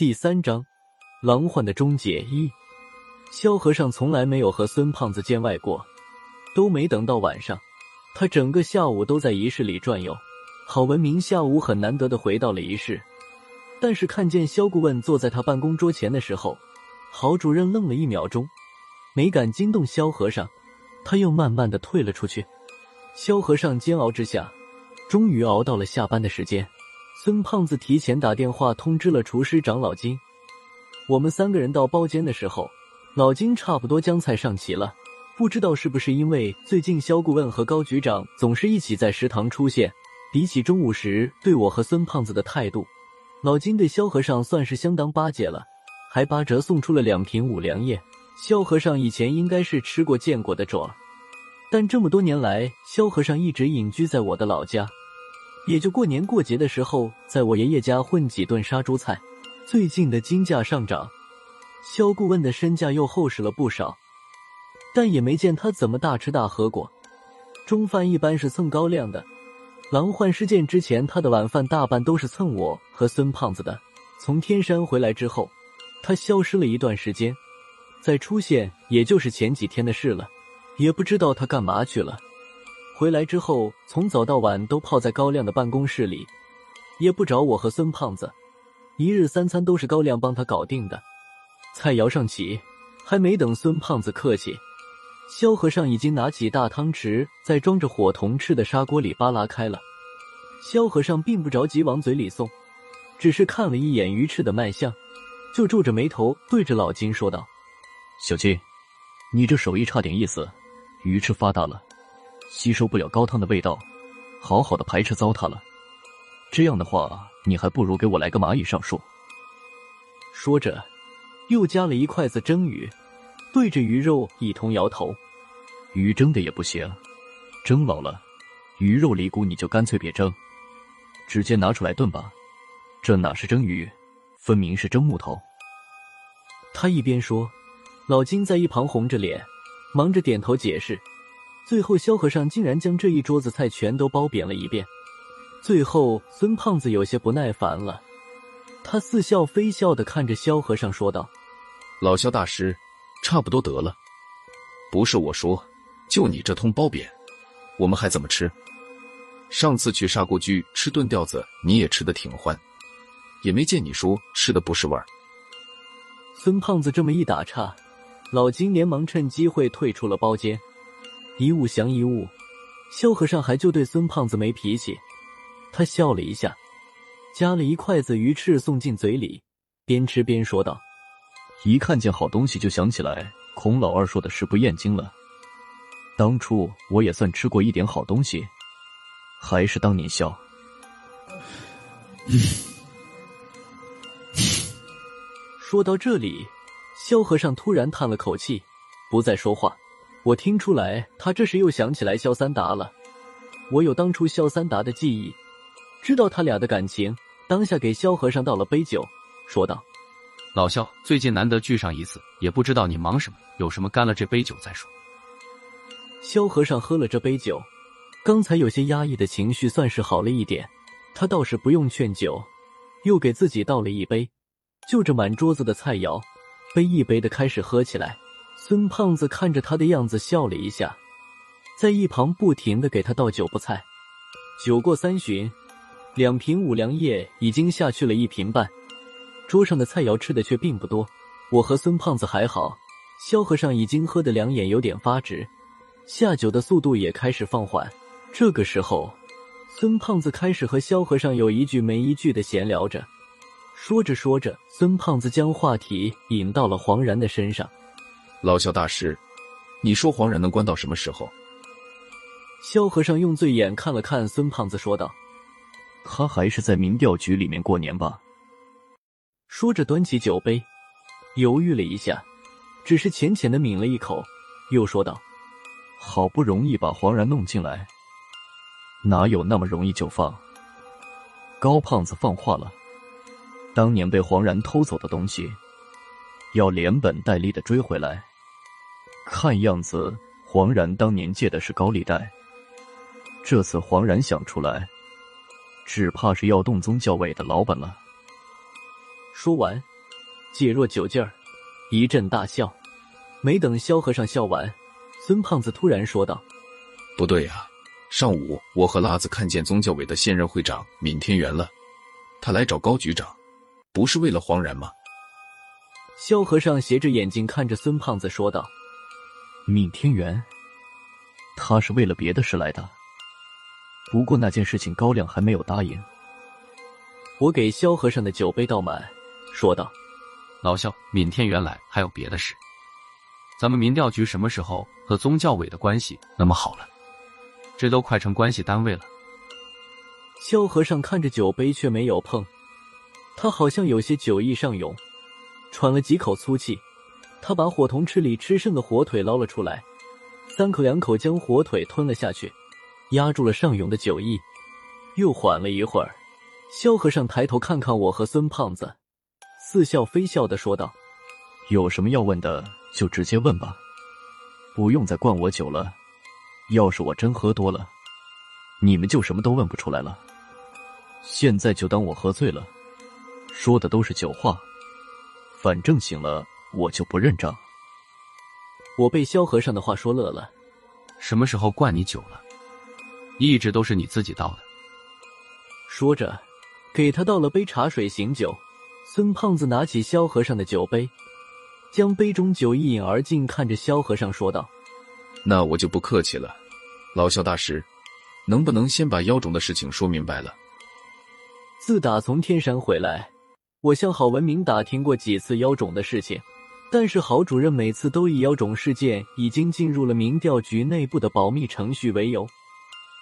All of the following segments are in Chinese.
第三章，狼患的终结一。萧和尚从来没有和孙胖子见外过，都没等到晚上，他整个下午都在仪式里转悠。郝文明下午很难得的回到了仪式，但是看见萧顾问坐在他办公桌前的时候，郝主任愣了一秒钟，没敢惊动萧和尚，他又慢慢的退了出去。萧和尚煎熬之下，终于熬到了下班的时间。孙胖子提前打电话通知了厨师长老金。我们三个人到包间的时候，老金差不多将菜上齐了。不知道是不是因为最近肖顾问和高局长总是一起在食堂出现，比起中午时对我和孙胖子的态度，老金对萧和尚算是相当巴结了，还八折送出了两瓶五粮液。萧和尚以前应该是吃过见过的种，但这么多年来，萧和尚一直隐居在我的老家。也就过年过节的时候，在我爷爷家混几顿杀猪菜。最近的金价上涨，肖顾问的身价又厚实了不少，但也没见他怎么大吃大喝过。中饭一般是蹭高粱的，狼患事件之前，他的晚饭大半都是蹭我和孙胖子的。从天山回来之后，他消失了一段时间，再出现也就是前几天的事了，也不知道他干嘛去了。回来之后，从早到晚都泡在高亮的办公室里，也不找我和孙胖子，一日三餐都是高亮帮他搞定的。菜肴上齐，还没等孙胖子客气，萧和尚已经拿起大汤匙，在装着火铜翅的砂锅里扒拉开了。萧和尚并不着急往嘴里送，只是看了一眼鱼翅的卖相，就皱着眉头对着老金说道：“小金，你这手艺差点意思，鱼翅发大了。”吸收不了高汤的味道，好好的排斥糟蹋了。这样的话，你还不如给我来个蚂蚁上树。说着，又夹了一筷子蒸鱼，对着鱼肉一通摇头。鱼蒸的也不行，蒸老了，鱼肉里骨你就干脆别蒸，直接拿出来炖吧。这哪是蒸鱼，分明是蒸木头。他一边说，老金在一旁红着脸，忙着点头解释。最后，萧和尚竟然将这一桌子菜全都包扁了一遍。最后，孙胖子有些不耐烦了，他似笑非笑的看着萧和尚说道：“老萧大师，差不多得了，不是我说，就你这通包贬，我们还怎么吃？上次去砂锅居吃炖吊子，你也吃的挺欢，也没见你说吃的不是味儿。”孙胖子这么一打岔，老金连忙趁机会退出了包间。一物降一物，萧和尚还就对孙胖子没脾气。他笑了一下，夹了一筷子鱼翅送进嘴里，边吃边说道：“一看见好东西就想起来孔老二说的‘食不厌精’了。当初我也算吃过一点好东西，还是当年笑。”说到这里，萧和尚突然叹了口气，不再说话。我听出来，他这时又想起来萧三达了。我有当初萧三达的记忆，知道他俩的感情。当下给萧和尚倒了杯酒，说道：“老萧，最近难得聚上一次，也不知道你忙什么，有什么干了这杯酒再说。”萧和尚喝了这杯酒，刚才有些压抑的情绪算是好了一点。他倒是不用劝酒，又给自己倒了一杯，就着满桌子的菜肴，杯一杯的开始喝起来。孙胖子看着他的样子笑了一下，在一旁不停的给他倒酒不菜。酒过三巡，两瓶五粮液已经下去了一瓶半，桌上的菜肴吃的却并不多。我和孙胖子还好，萧和尚已经喝得两眼有点发直，下酒的速度也开始放缓。这个时候，孙胖子开始和萧和尚有一句没一句的闲聊着，说着说着，孙胖子将话题引到了黄然的身上。老萧大师，你说黄然能关到什么时候？萧和尚用醉眼看了看孙胖子，说道：“他还是在民调局里面过年吧。”说着，端起酒杯，犹豫了一下，只是浅浅的抿了一口，又说道：“好不容易把黄然弄进来，哪有那么容易就放？高胖子放话了，当年被黄然偷走的东西，要连本带利的追回来。”看样子，黄然当年借的是高利贷。这次黄然想出来，只怕是要动宗教委的老板了。说完，解若酒劲儿，一阵大笑。没等萧和尚笑完，孙胖子突然说道：“不对呀，上午我和辣子看见宗教委的现任会长闵天元了，他来找高局长，不是为了黄然吗？”萧和尚斜着眼睛看着孙胖子说道：“闵天元，他是为了别的事来的。不过那件事情高亮还没有答应。”我给萧和尚的酒杯倒满，说道：“老萧，闵天元来还有别的事。咱们民调局什么时候和宗教委的关系那么好了？这都快成关系单位了。”萧和尚看着酒杯却没有碰，他好像有些酒意上涌。喘了几口粗气，他把火铜池里吃剩的火腿捞了出来，三口两口将火腿吞了下去，压住了上涌的酒意。又缓了一会儿，萧和尚抬头看看我和孙胖子，似笑非笑的说道：“有什么要问的就直接问吧，不用再灌我酒了。要是我真喝多了，你们就什么都问不出来了。现在就当我喝醉了，说的都是酒话。”反正醒了，我就不认账。我被萧和尚的话说乐了。什么时候灌你酒了？一直都是你自己倒的。说着，给他倒了杯茶水醒酒。孙胖子拿起萧和尚的酒杯，将杯中酒一饮而尽，看着萧和尚说道：“那我就不客气了，老萧大师，能不能先把妖种的事情说明白了？自打从天山回来。”我向郝文明打听过几次妖种的事情，但是郝主任每次都以妖种事件已经进入了民调局内部的保密程序为由，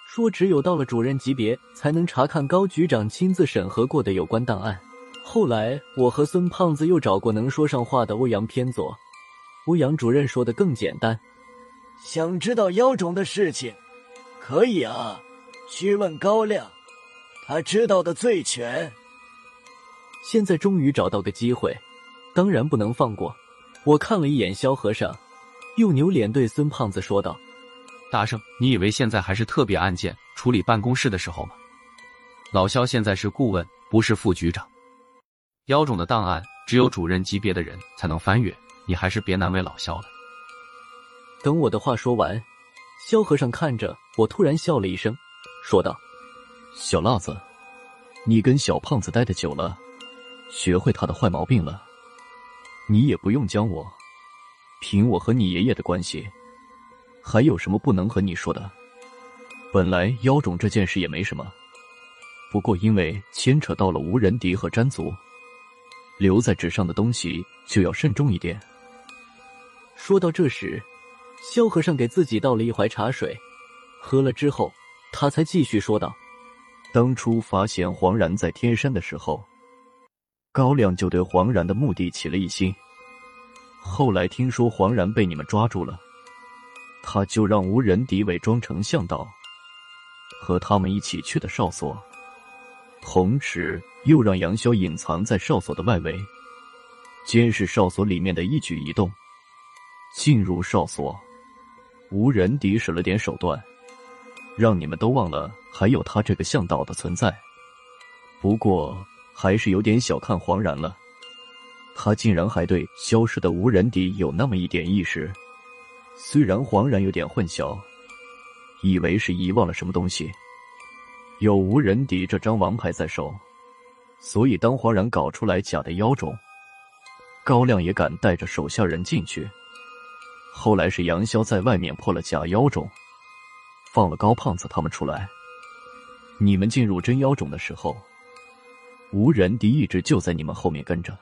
说只有到了主任级别才能查看高局长亲自审核过的有关档案。后来我和孙胖子又找过能说上话的欧阳偏左，欧阳主任说的更简单：想知道妖种的事情，可以啊，去问高亮，他知道的最全。现在终于找到个机会，当然不能放过。我看了一眼萧和尚，又扭脸对孙胖子说道：“大圣，你以为现在还是特别案件处理办公室的时候吗？老萧现在是顾问，不是副局长。妖种的档案只有主任级别的人才能翻阅，你还是别难为老萧了。”等我的话说完，萧和尚看着我，突然笑了一声，说道：“小辣子，你跟小胖子待的久了。”学会他的坏毛病了，你也不用将我。凭我和你爷爷的关系，还有什么不能和你说的？本来妖种这件事也没什么，不过因为牵扯到了无人敌和詹族，留在纸上的东西就要慎重一点。说到这时，萧和尚给自己倒了一怀茶水，喝了之后，他才继续说道：“当初发现黄然在天山的时候。”高亮就对黄然的目的起了疑心，后来听说黄然被你们抓住了，他就让无人敌伪装成向导，和他们一起去的哨所，同时又让杨潇隐藏在哨所的外围，监视哨所里面的一举一动。进入哨所，无人敌使了点手段，让你们都忘了还有他这个向导的存在。不过。还是有点小看黄然了，他竟然还对消失的无人敌有那么一点意识。虽然黄然有点混淆，以为是遗忘了什么东西，有无人敌这张王牌在手，所以当黄然搞出来假的妖种，高亮也敢带着手下人进去。后来是杨潇在外面破了假妖种，放了高胖子他们出来。你们进入真妖种的时候。无人敌一直就在你们后面跟着。